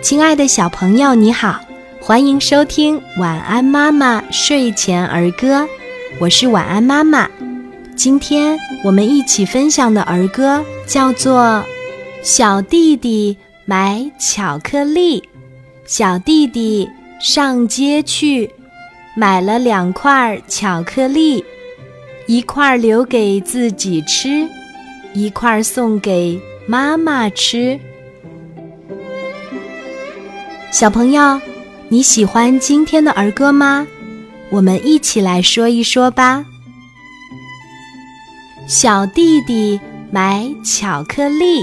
亲爱的小朋友，你好，欢迎收听《晚安妈妈睡前儿歌》，我是晚安妈妈。今天我们一起分享的儿歌叫做《小弟弟买巧克力》。小弟弟上街去，买了两块巧克力，一块留给自己吃，一块送给妈妈吃。小朋友，你喜欢今天的儿歌吗？我们一起来说一说吧。小弟弟买巧克力，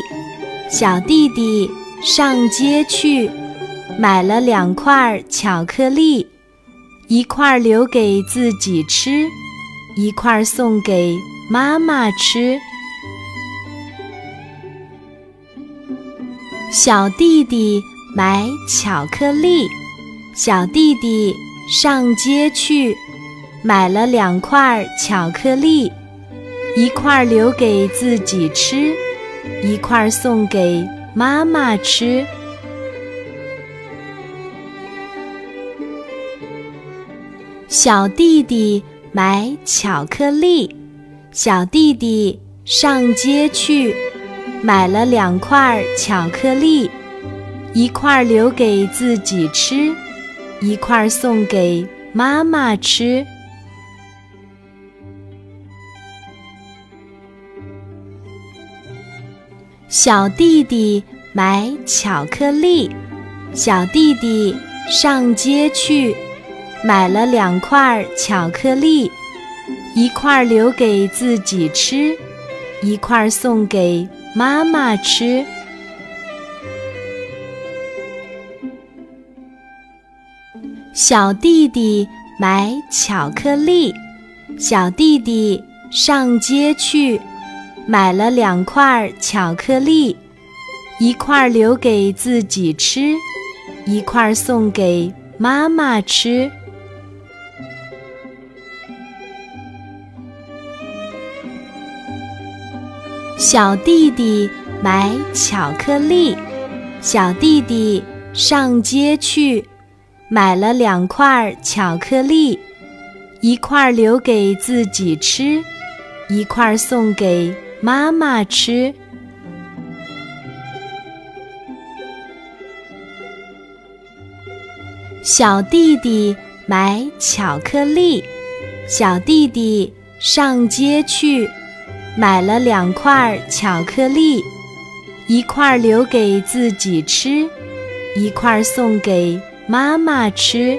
小弟弟上街去，买了两块巧克力，一块留给自己吃，一块送给妈妈吃。小弟弟。买巧克力，小弟弟上街去，买了两块巧克力，一块留给自己吃，一块送给妈妈吃。小弟弟买巧克力，小弟弟上街去，买了两块巧克力。一块留给自己吃，一块送给妈妈吃。小弟弟买巧克力，小弟弟上街去，买了两块巧克力，一块留给自己吃，一块送给妈妈吃。小弟弟买巧克力，小弟弟上街去，买了两块巧克力，一块留给自己吃，一块送给妈妈吃。小弟弟买巧克力，小弟弟上街去。买了两块巧克力，一块留给自己吃，一块送给妈妈吃。小弟弟买巧克力，小弟弟上街去，买了两块巧克力，一块留给自己吃，一块送给。妈妈吃。